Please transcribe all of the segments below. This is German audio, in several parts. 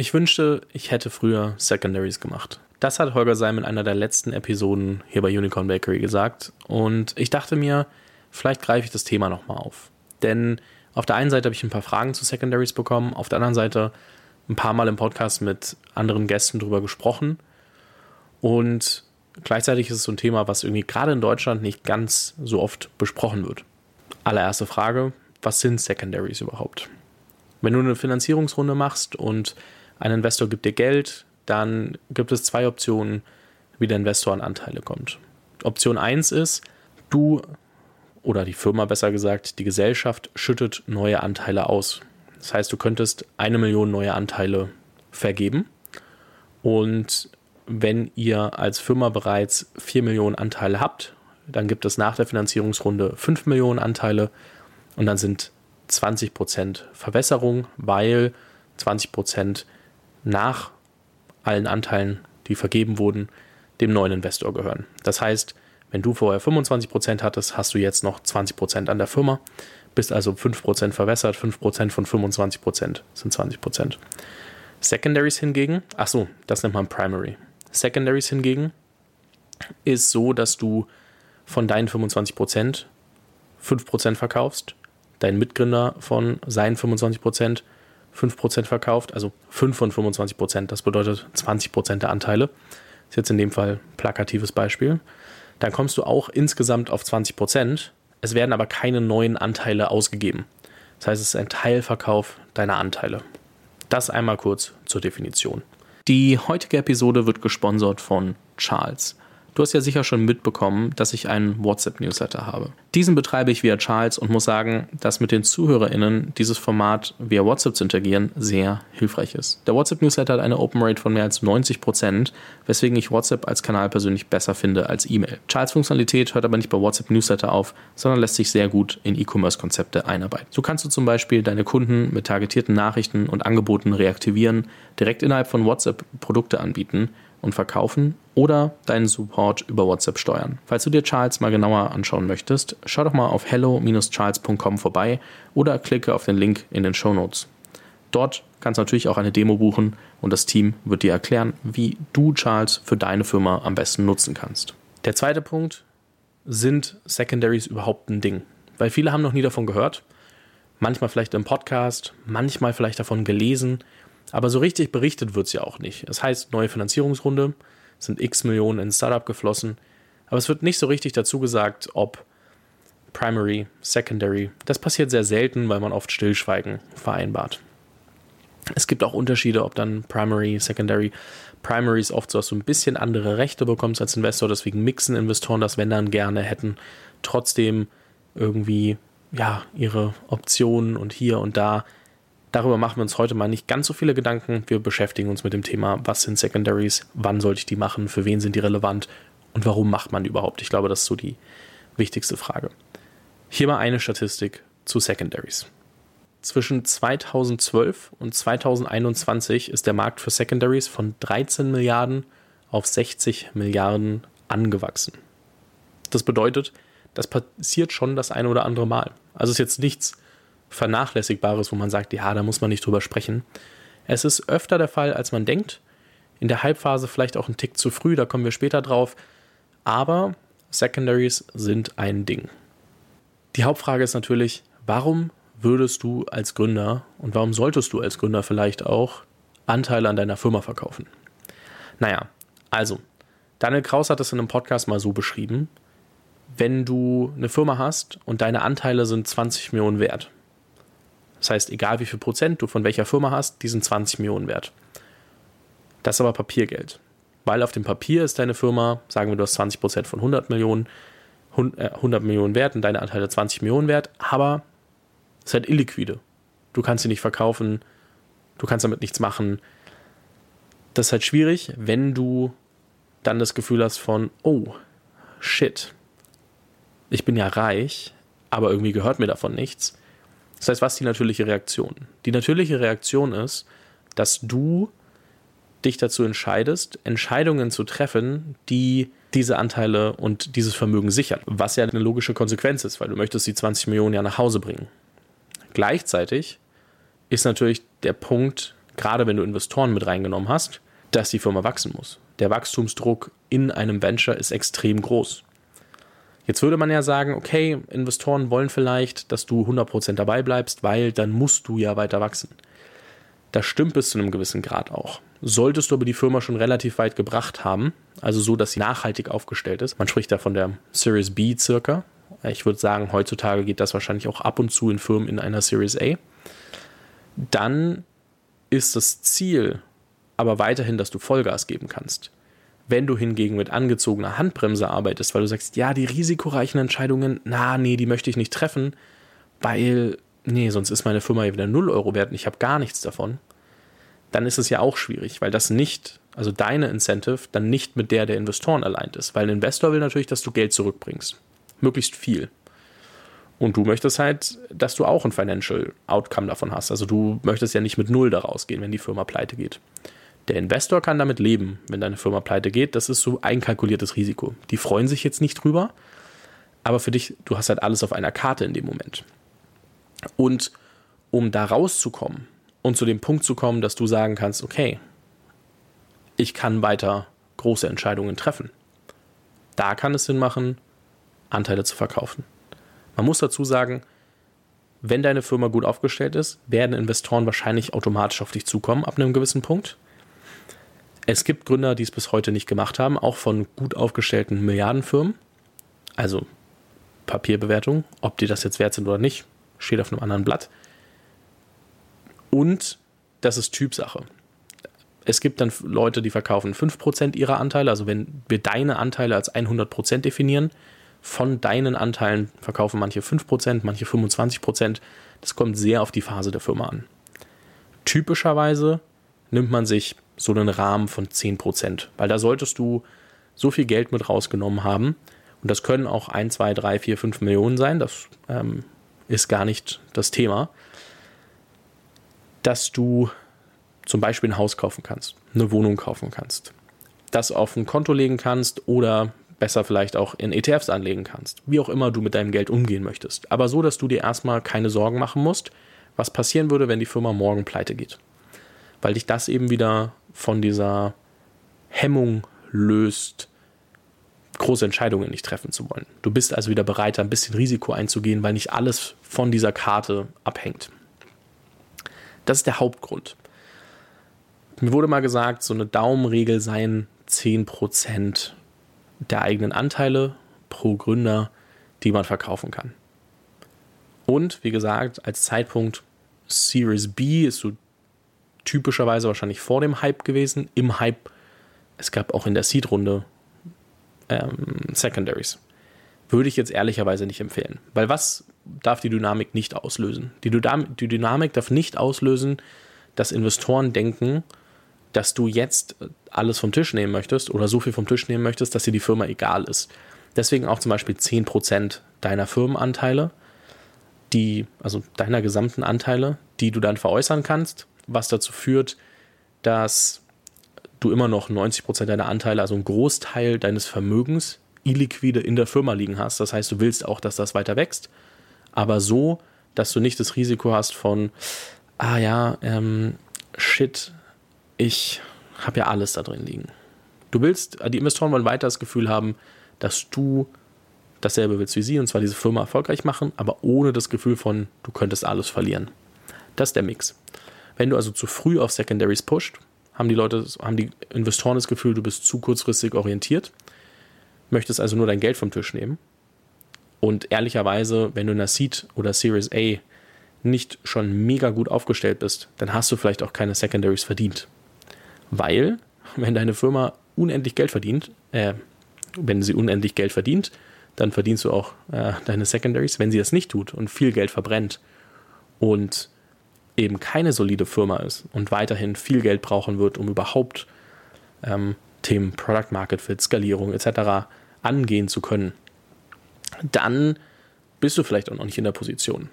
Ich wünschte, ich hätte früher Secondaries gemacht. Das hat Holger Seim in einer der letzten Episoden hier bei Unicorn Bakery gesagt. Und ich dachte mir, vielleicht greife ich das Thema nochmal auf. Denn auf der einen Seite habe ich ein paar Fragen zu Secondaries bekommen, auf der anderen Seite ein paar Mal im Podcast mit anderen Gästen drüber gesprochen. Und gleichzeitig ist es so ein Thema, was irgendwie gerade in Deutschland nicht ganz so oft besprochen wird. Allererste Frage, was sind Secondaries überhaupt? Wenn du eine Finanzierungsrunde machst und ein Investor gibt dir Geld, dann gibt es zwei Optionen, wie der Investor an Anteile kommt. Option 1 ist, du oder die Firma besser gesagt, die Gesellschaft schüttet neue Anteile aus. Das heißt, du könntest eine Million neue Anteile vergeben und wenn ihr als Firma bereits 4 Millionen Anteile habt, dann gibt es nach der Finanzierungsrunde 5 Millionen Anteile und dann sind 20% Verwässerung, weil 20% nach allen Anteilen, die vergeben wurden, dem neuen Investor gehören. Das heißt, wenn du vorher 25% hattest, hast du jetzt noch 20% an der Firma, bist also 5% verwässert, 5% von 25% sind 20%. Secondaries hingegen, ach so, das nennt man Primary. Secondaries hingegen ist so, dass du von deinen 25% 5% verkaufst, dein Mitgründer von seinen 25% 5% verkauft, also 5 von 25%, das bedeutet 20% der Anteile. Ist jetzt in dem Fall plakatives Beispiel. Dann kommst du auch insgesamt auf 20%. Es werden aber keine neuen Anteile ausgegeben. Das heißt, es ist ein Teilverkauf deiner Anteile. Das einmal kurz zur Definition. Die heutige Episode wird gesponsert von Charles. Du hast ja sicher schon mitbekommen, dass ich einen WhatsApp-Newsletter habe. Diesen betreibe ich via Charles und muss sagen, dass mit den ZuhörerInnen dieses Format via WhatsApp zu interagieren sehr hilfreich ist. Der WhatsApp-Newsletter hat eine Open Rate von mehr als 90%, Prozent, weswegen ich WhatsApp als Kanal persönlich besser finde als E-Mail. Charles Funktionalität hört aber nicht bei WhatsApp-Newsletter auf, sondern lässt sich sehr gut in E-Commerce-Konzepte einarbeiten. So kannst du zum Beispiel deine Kunden mit targetierten Nachrichten und Angeboten reaktivieren, direkt innerhalb von WhatsApp Produkte anbieten und verkaufen oder deinen Support über WhatsApp steuern. Falls du dir Charles mal genauer anschauen möchtest, schau doch mal auf hello-charles.com vorbei oder klicke auf den Link in den Show Notes. Dort kannst du natürlich auch eine Demo buchen und das Team wird dir erklären, wie du Charles für deine Firma am besten nutzen kannst. Der zweite Punkt, sind Secondaries überhaupt ein Ding? Weil viele haben noch nie davon gehört, manchmal vielleicht im Podcast, manchmal vielleicht davon gelesen, aber so richtig berichtet wird es ja auch nicht. Das heißt, neue Finanzierungsrunde, sind x Millionen in Startup geflossen, aber es wird nicht so richtig dazu gesagt, ob Primary, Secondary. Das passiert sehr selten, weil man oft Stillschweigen vereinbart. Es gibt auch Unterschiede, ob dann Primary, Secondary. Primary ist oft so, dass du ein bisschen andere Rechte bekommst als Investor, deswegen mixen Investoren das, wenn dann gerne hätten, trotzdem irgendwie ja ihre Optionen und hier und da Darüber machen wir uns heute mal nicht ganz so viele Gedanken. Wir beschäftigen uns mit dem Thema, was sind Secondaries, wann sollte ich die machen, für wen sind die relevant und warum macht man die überhaupt. Ich glaube, das ist so die wichtigste Frage. Hier mal eine Statistik zu Secondaries. Zwischen 2012 und 2021 ist der Markt für Secondaries von 13 Milliarden auf 60 Milliarden angewachsen. Das bedeutet, das passiert schon das eine oder andere Mal. Also ist jetzt nichts Vernachlässigbares, wo man sagt, ja, da muss man nicht drüber sprechen. Es ist öfter der Fall, als man denkt. In der Halbphase vielleicht auch ein Tick zu früh, da kommen wir später drauf. Aber Secondaries sind ein Ding. Die Hauptfrage ist natürlich, warum würdest du als Gründer und warum solltest du als Gründer vielleicht auch Anteile an deiner Firma verkaufen? Naja, also, Daniel Kraus hat das in einem Podcast mal so beschrieben. Wenn du eine Firma hast und deine Anteile sind 20 Millionen wert, das heißt, egal wie viel Prozent du von welcher Firma hast, die sind 20 Millionen wert. Das ist aber Papiergeld. Weil auf dem Papier ist deine Firma, sagen wir, du hast 20 Prozent von 100 Millionen, 100 äh, Millionen wert und deine Anteile 20 Millionen wert, aber es ist halt illiquide. Du kannst sie nicht verkaufen, du kannst damit nichts machen. Das ist halt schwierig, wenn du dann das Gefühl hast von, oh, shit, ich bin ja reich, aber irgendwie gehört mir davon nichts. Das heißt, was ist die natürliche Reaktion? Die natürliche Reaktion ist, dass du dich dazu entscheidest, Entscheidungen zu treffen, die diese Anteile und dieses Vermögen sichern. Was ja eine logische Konsequenz ist, weil du möchtest die 20 Millionen ja nach Hause bringen. Gleichzeitig ist natürlich der Punkt gerade wenn du Investoren mit reingenommen hast, dass die Firma wachsen muss. Der Wachstumsdruck in einem Venture ist extrem groß. Jetzt würde man ja sagen, okay, Investoren wollen vielleicht, dass du 100% dabei bleibst, weil dann musst du ja weiter wachsen. Das stimmt bis zu einem gewissen Grad auch. Solltest du aber die Firma schon relativ weit gebracht haben, also so, dass sie nachhaltig aufgestellt ist, man spricht da von der Series B circa. Ich würde sagen, heutzutage geht das wahrscheinlich auch ab und zu in Firmen in einer Series A. Dann ist das Ziel aber weiterhin, dass du Vollgas geben kannst. Wenn du hingegen mit angezogener Handbremse arbeitest, weil du sagst, ja, die risikoreichen Entscheidungen, na, nee, die möchte ich nicht treffen, weil, nee, sonst ist meine Firma ja wieder 0 Euro wert und ich habe gar nichts davon, dann ist es ja auch schwierig, weil das nicht, also deine Incentive, dann nicht mit der der Investoren allein ist. Weil ein Investor will natürlich, dass du Geld zurückbringst. Möglichst viel. Und du möchtest halt, dass du auch ein Financial Outcome davon hast. Also du möchtest ja nicht mit Null daraus gehen, wenn die Firma pleite geht. Der Investor kann damit leben, wenn deine Firma pleite geht. Das ist so einkalkuliertes Risiko. Die freuen sich jetzt nicht drüber, aber für dich, du hast halt alles auf einer Karte in dem Moment. Und um da rauszukommen und zu dem Punkt zu kommen, dass du sagen kannst, okay, ich kann weiter große Entscheidungen treffen. Da kann es Sinn machen, Anteile zu verkaufen. Man muss dazu sagen, wenn deine Firma gut aufgestellt ist, werden Investoren wahrscheinlich automatisch auf dich zukommen ab einem gewissen Punkt. Es gibt Gründer, die es bis heute nicht gemacht haben, auch von gut aufgestellten Milliardenfirmen. Also Papierbewertung, ob die das jetzt wert sind oder nicht, steht auf einem anderen Blatt. Und das ist Typsache. Es gibt dann Leute, die verkaufen 5% ihrer Anteile. Also wenn wir deine Anteile als 100% definieren, von deinen Anteilen verkaufen manche 5%, manche 25%. Das kommt sehr auf die Phase der Firma an. Typischerweise nimmt man sich so einen Rahmen von 10%, weil da solltest du so viel Geld mit rausgenommen haben. Und das können auch 1, 2, 3, 4, 5 Millionen sein. Das ähm, ist gar nicht das Thema. Dass du zum Beispiel ein Haus kaufen kannst, eine Wohnung kaufen kannst, das auf ein Konto legen kannst oder besser vielleicht auch in ETFs anlegen kannst. Wie auch immer du mit deinem Geld umgehen möchtest. Aber so, dass du dir erstmal keine Sorgen machen musst, was passieren würde, wenn die Firma morgen pleite geht. Weil dich das eben wieder von dieser Hemmung löst, große Entscheidungen nicht treffen zu wollen. Du bist also wieder bereit, ein bisschen Risiko einzugehen, weil nicht alles von dieser Karte abhängt. Das ist der Hauptgrund. Mir wurde mal gesagt, so eine Daumenregel seien 10% der eigenen Anteile pro Gründer, die man verkaufen kann. Und wie gesagt, als Zeitpunkt Series B ist so typischerweise wahrscheinlich vor dem Hype gewesen. Im Hype, es gab auch in der Seed-Runde ähm, Secondaries. Würde ich jetzt ehrlicherweise nicht empfehlen. Weil was darf die Dynamik nicht auslösen? Die, die Dynamik darf nicht auslösen, dass Investoren denken, dass du jetzt alles vom Tisch nehmen möchtest oder so viel vom Tisch nehmen möchtest, dass dir die Firma egal ist. Deswegen auch zum Beispiel 10% deiner Firmenanteile, die, also deiner gesamten Anteile, die du dann veräußern kannst, was dazu führt, dass du immer noch 90% deiner Anteile, also einen Großteil deines Vermögens, illiquide in der Firma liegen hast. Das heißt, du willst auch, dass das weiter wächst, aber so, dass du nicht das Risiko hast von, ah ja, ähm, shit, ich habe ja alles da drin liegen. Du willst, die Investoren wollen weiter das Gefühl haben, dass du dasselbe willst wie sie, und zwar diese Firma erfolgreich machen, aber ohne das Gefühl von, du könntest alles verlieren. Das ist der Mix. Wenn du also zu früh auf Secondaries pusht, haben die Leute, haben die Investoren das Gefühl, du bist zu kurzfristig orientiert, möchtest also nur dein Geld vom Tisch nehmen. Und ehrlicherweise, wenn du in der Seed oder Series A nicht schon mega gut aufgestellt bist, dann hast du vielleicht auch keine Secondaries verdient. Weil, wenn deine Firma unendlich Geld verdient, äh, wenn sie unendlich Geld verdient, dann verdienst du auch äh, deine Secondaries. Wenn sie das nicht tut und viel Geld verbrennt und eben keine solide Firma ist und weiterhin viel Geld brauchen wird, um überhaupt ähm, Themen Product Market Fit, Skalierung etc. angehen zu können, dann bist du vielleicht auch noch nicht in der Position.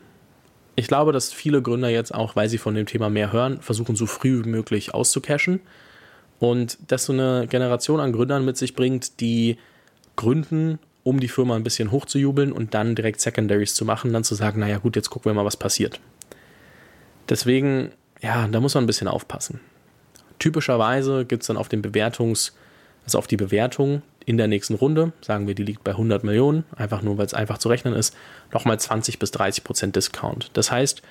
Ich glaube, dass viele Gründer jetzt auch, weil sie von dem Thema mehr hören, versuchen, so früh wie möglich auszucashen und das so eine Generation an Gründern mit sich bringt, die gründen, um die Firma ein bisschen hochzujubeln und dann direkt Secondaries zu machen, dann zu sagen, naja gut, jetzt gucken wir mal, was passiert. Deswegen ja, da muss man ein bisschen aufpassen. Typischerweise gibt es dann auf den Bewertungs- also auf die Bewertung in der nächsten Runde, sagen wir, die liegt bei 100 Millionen, einfach nur, weil es einfach zu rechnen ist, nochmal 20 bis 30 Prozent Discount. Das heißt,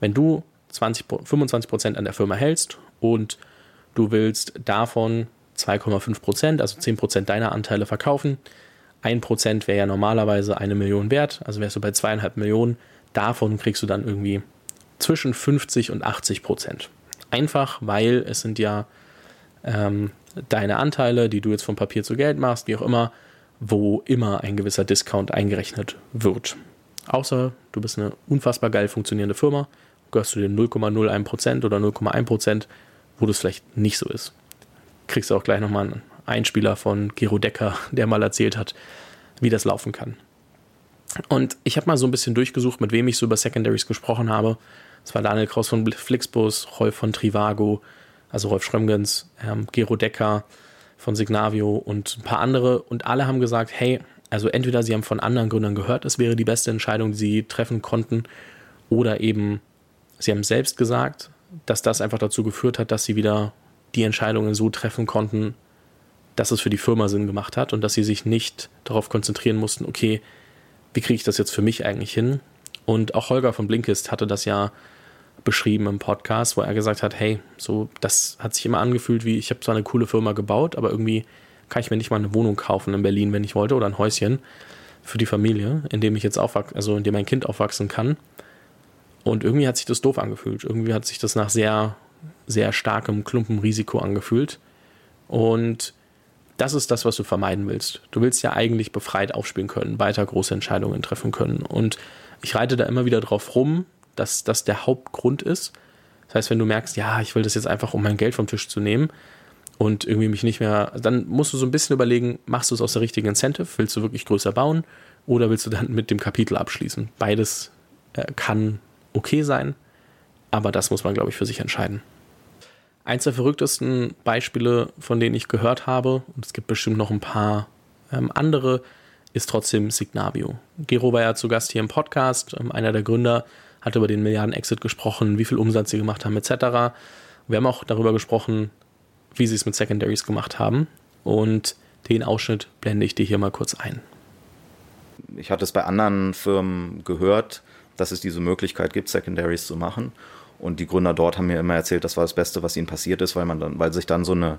wenn du 20, 25 Prozent an der Firma hältst und du willst davon 2,5 Prozent, also 10 Prozent deiner Anteile verkaufen, 1 Prozent wäre ja normalerweise eine Million wert, also wärst du bei zweieinhalb Millionen, davon kriegst du dann irgendwie zwischen 50 und 80 Prozent. Einfach, weil es sind ja ähm, deine Anteile, die du jetzt von Papier zu Geld machst, wie auch immer, wo immer ein gewisser Discount eingerechnet wird. Außer du bist eine unfassbar geil funktionierende Firma, gehörst du den 0,01% oder 0,1%, wo das vielleicht nicht so ist. Kriegst du auch gleich nochmal einen Einspieler von Gero Decker, der mal erzählt hat, wie das laufen kann. Und ich habe mal so ein bisschen durchgesucht, mit wem ich so über Secondaries gesprochen habe. Das war Daniel Kraus von Flixbus, Rolf von Trivago, also Rolf Schrömgens, ähm, Gero Decker von Signavio und ein paar andere. Und alle haben gesagt, hey, also entweder sie haben von anderen Gründern gehört, es wäre die beste Entscheidung, die sie treffen konnten, oder eben sie haben selbst gesagt, dass das einfach dazu geführt hat, dass sie wieder die Entscheidungen so treffen konnten, dass es für die Firma Sinn gemacht hat und dass sie sich nicht darauf konzentrieren mussten, okay, wie kriege ich das jetzt für mich eigentlich hin? Und auch Holger von Blinkist hatte das ja beschrieben im Podcast, wo er gesagt hat, hey, so das hat sich immer angefühlt wie ich habe zwar eine coole Firma gebaut, aber irgendwie kann ich mir nicht mal eine Wohnung kaufen in Berlin, wenn ich wollte oder ein Häuschen für die Familie, in dem ich jetzt aufwachsen, also in dem mein Kind aufwachsen kann. Und irgendwie hat sich das doof angefühlt. Irgendwie hat sich das nach sehr sehr starkem Klumpenrisiko angefühlt. Und das ist das, was du vermeiden willst. Du willst ja eigentlich befreit aufspielen können, weiter große Entscheidungen treffen können. Und ich reite da immer wieder drauf rum, dass das der Hauptgrund ist. Das heißt, wenn du merkst, ja, ich will das jetzt einfach, um mein Geld vom Tisch zu nehmen und irgendwie mich nicht mehr, dann musst du so ein bisschen überlegen, machst du es aus der richtigen Incentive? Willst du wirklich größer bauen oder willst du dann mit dem Kapitel abschließen? Beides äh, kann okay sein, aber das muss man, glaube ich, für sich entscheiden. Eins der verrücktesten Beispiele, von denen ich gehört habe, und es gibt bestimmt noch ein paar ähm, andere, ist trotzdem Signavio. Gero war ja zu Gast hier im Podcast, ähm, einer der Gründer, hat über den Milliarden-Exit gesprochen, wie viel Umsatz sie gemacht haben, etc. Wir haben auch darüber gesprochen, wie sie es mit Secondaries gemacht haben. Und den Ausschnitt blende ich dir hier mal kurz ein. Ich hatte es bei anderen Firmen gehört, dass es diese Möglichkeit gibt, Secondaries zu machen. Und die Gründer dort haben mir immer erzählt, das war das Beste, was ihnen passiert ist, weil man dann, weil sich dann so eine,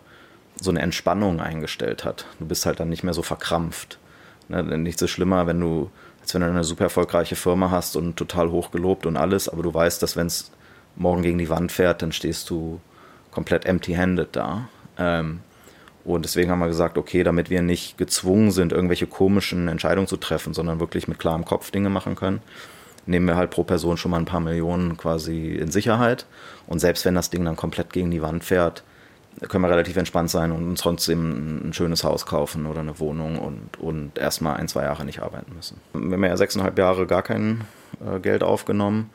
so eine Entspannung eingestellt hat. Du bist halt dann nicht mehr so verkrampft. Ne? Nichts ist schlimmer, wenn du, als wenn du eine super erfolgreiche Firma hast und total hochgelobt und alles, aber du weißt, dass wenn es morgen gegen die Wand fährt, dann stehst du komplett empty-handed da. Ähm, und deswegen haben wir gesagt, okay, damit wir nicht gezwungen sind, irgendwelche komischen Entscheidungen zu treffen, sondern wirklich mit klarem Kopf Dinge machen können, nehmen wir halt pro Person schon mal ein paar Millionen quasi in Sicherheit. Und selbst wenn das Ding dann komplett gegen die Wand fährt, können wir relativ entspannt sein und uns trotzdem ein schönes Haus kaufen oder eine Wohnung und, und erstmal ein, zwei Jahre nicht arbeiten müssen. Wir haben ja sechseinhalb Jahre gar kein äh, Geld aufgenommen.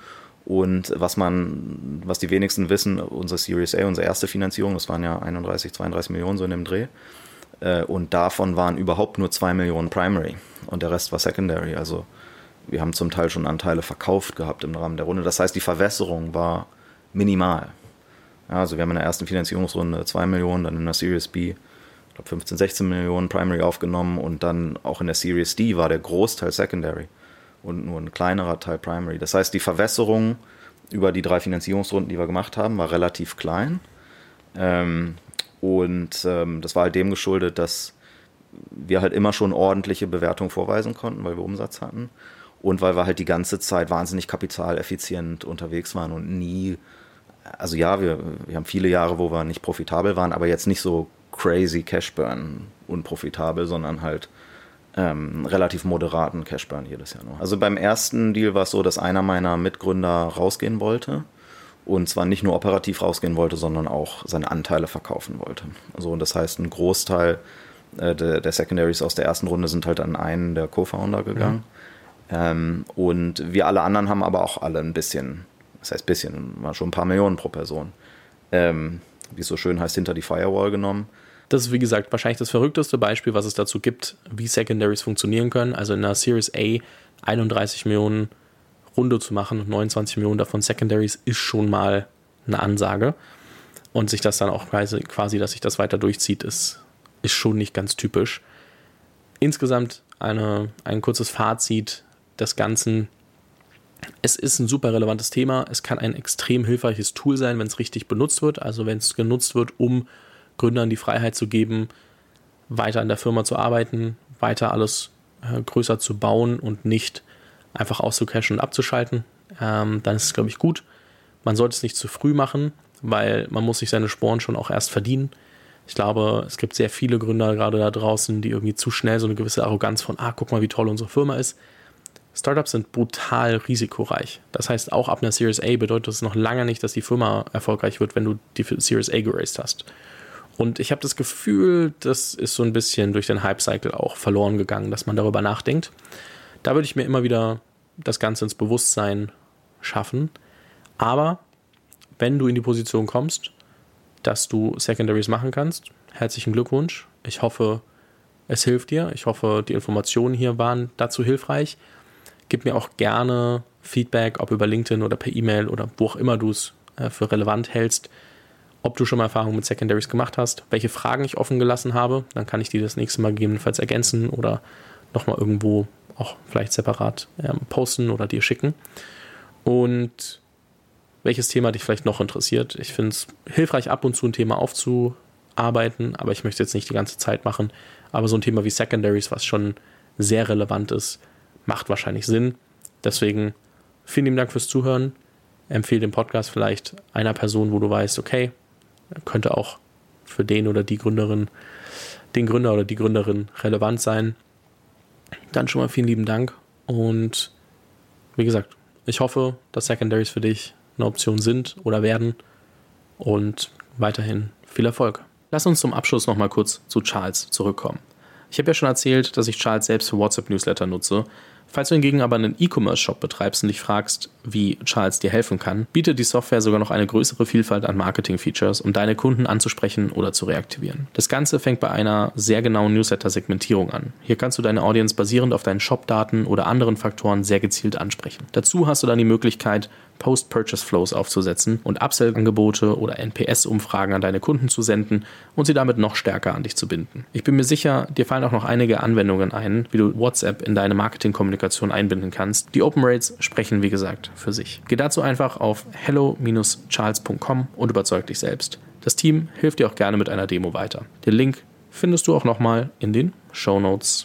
Und was man, was die wenigsten wissen, unsere Series A, unsere erste Finanzierung, das waren ja 31, 32 Millionen so in dem Dreh. Äh, und davon waren überhaupt nur zwei Millionen Primary und der Rest war Secondary. Also wir haben zum Teil schon Anteile verkauft gehabt im Rahmen der Runde. Das heißt, die Verwässerung war minimal. Ja, also wir haben in der ersten Finanzierungsrunde 2 Millionen, dann in der Series B ich glaube 15, 16 Millionen Primary aufgenommen und dann auch in der Series D war der Großteil Secondary und nur ein kleinerer Teil Primary. Das heißt, die Verwässerung über die drei Finanzierungsrunden, die wir gemacht haben, war relativ klein. Ähm, und ähm, das war halt dem geschuldet, dass wir halt immer schon ordentliche Bewertungen vorweisen konnten, weil wir Umsatz hatten und weil wir halt die ganze Zeit wahnsinnig kapitaleffizient unterwegs waren und nie, also ja, wir, wir haben viele Jahre, wo wir nicht profitabel waren, aber jetzt nicht so crazy Cashburn unprofitabel, sondern halt ähm, relativ moderaten Cashburn jedes Jahr nur. Also beim ersten Deal war es so, dass einer meiner Mitgründer rausgehen wollte und zwar nicht nur operativ rausgehen wollte, sondern auch seine Anteile verkaufen wollte. Also und das heißt, ein Großteil äh, der, der, Secondaries aus der ersten Runde sind halt an einen der Co-Founder gegangen. Mhm. Ähm, und wir alle anderen haben aber auch alle ein bisschen, das heißt bisschen, war schon ein paar Millionen pro Person, ähm, wie es so schön heißt, hinter die Firewall genommen. Das ist, wie gesagt, wahrscheinlich das verrückteste Beispiel, was es dazu gibt, wie Secondaries funktionieren können. Also in einer Series A 31 Millionen Runde zu machen und 29 Millionen davon Secondaries ist schon mal eine Ansage. Und sich das dann auch quasi, quasi dass sich das weiter durchzieht, ist, ist schon nicht ganz typisch. Insgesamt eine, ein kurzes Fazit des Ganzen. Es ist ein super relevantes Thema. Es kann ein extrem hilfreiches Tool sein, wenn es richtig benutzt wird. Also wenn es genutzt wird, um Gründern die Freiheit zu geben, weiter in der Firma zu arbeiten, weiter alles äh, größer zu bauen und nicht einfach auszucachen und abzuschalten. Ähm, dann ist es, glaube ich, gut. Man sollte es nicht zu früh machen, weil man muss sich seine Sporen schon auch erst verdienen. Ich glaube, es gibt sehr viele Gründer gerade da draußen, die irgendwie zu schnell so eine gewisse Arroganz von, ah, guck mal, wie toll unsere Firma ist. Startups sind brutal risikoreich. Das heißt, auch ab einer Series A bedeutet es noch lange nicht, dass die Firma erfolgreich wird, wenn du die Series A geraced hast. Und ich habe das Gefühl, das ist so ein bisschen durch den Hype-Cycle auch verloren gegangen, dass man darüber nachdenkt. Da würde ich mir immer wieder das Ganze ins Bewusstsein schaffen. Aber wenn du in die Position kommst, dass du Secondaries machen kannst, herzlichen Glückwunsch. Ich hoffe, es hilft dir. Ich hoffe, die Informationen hier waren dazu hilfreich. Gib mir auch gerne Feedback, ob über LinkedIn oder per E-Mail oder wo auch immer du es äh, für relevant hältst, ob du schon mal Erfahrungen mit Secondaries gemacht hast, welche Fragen ich offen gelassen habe. Dann kann ich die das nächste Mal gegebenenfalls ergänzen oder nochmal irgendwo auch vielleicht separat ähm, posten oder dir schicken. Und welches Thema dich vielleicht noch interessiert. Ich finde es hilfreich, ab und zu ein Thema aufzuarbeiten, aber ich möchte jetzt nicht die ganze Zeit machen. Aber so ein Thema wie Secondaries, was schon sehr relevant ist, macht wahrscheinlich Sinn. Deswegen vielen lieben Dank fürs Zuhören. Empfehle den Podcast vielleicht einer Person, wo du weißt, okay, könnte auch für den oder die Gründerin, den Gründer oder die Gründerin relevant sein. Dann schon mal vielen lieben Dank und wie gesagt, ich hoffe, dass Secondaries für dich eine Option sind oder werden und weiterhin viel Erfolg. Lass uns zum Abschluss nochmal kurz zu Charles zurückkommen. Ich habe ja schon erzählt, dass ich Charles selbst für WhatsApp-Newsletter nutze Falls du hingegen aber einen E-Commerce-Shop betreibst und dich fragst, wie Charles dir helfen kann, bietet die Software sogar noch eine größere Vielfalt an Marketing-Features, um deine Kunden anzusprechen oder zu reaktivieren. Das Ganze fängt bei einer sehr genauen Newsletter-Segmentierung an. Hier kannst du deine Audience basierend auf deinen Shop-Daten oder anderen Faktoren sehr gezielt ansprechen. Dazu hast du dann die Möglichkeit, Post-Purchase-Flows aufzusetzen und Upsell-Angebote oder NPS-Umfragen an deine Kunden zu senden und sie damit noch stärker an dich zu binden. Ich bin mir sicher, dir fallen auch noch einige Anwendungen ein, wie du WhatsApp in deine Marketing-Kommunikation einbinden kannst. Die Open Rates sprechen, wie gesagt, für sich. Geh dazu einfach auf hello-charles.com und überzeug dich selbst. Das Team hilft dir auch gerne mit einer Demo weiter. Den Link findest du auch nochmal in den Show Notes.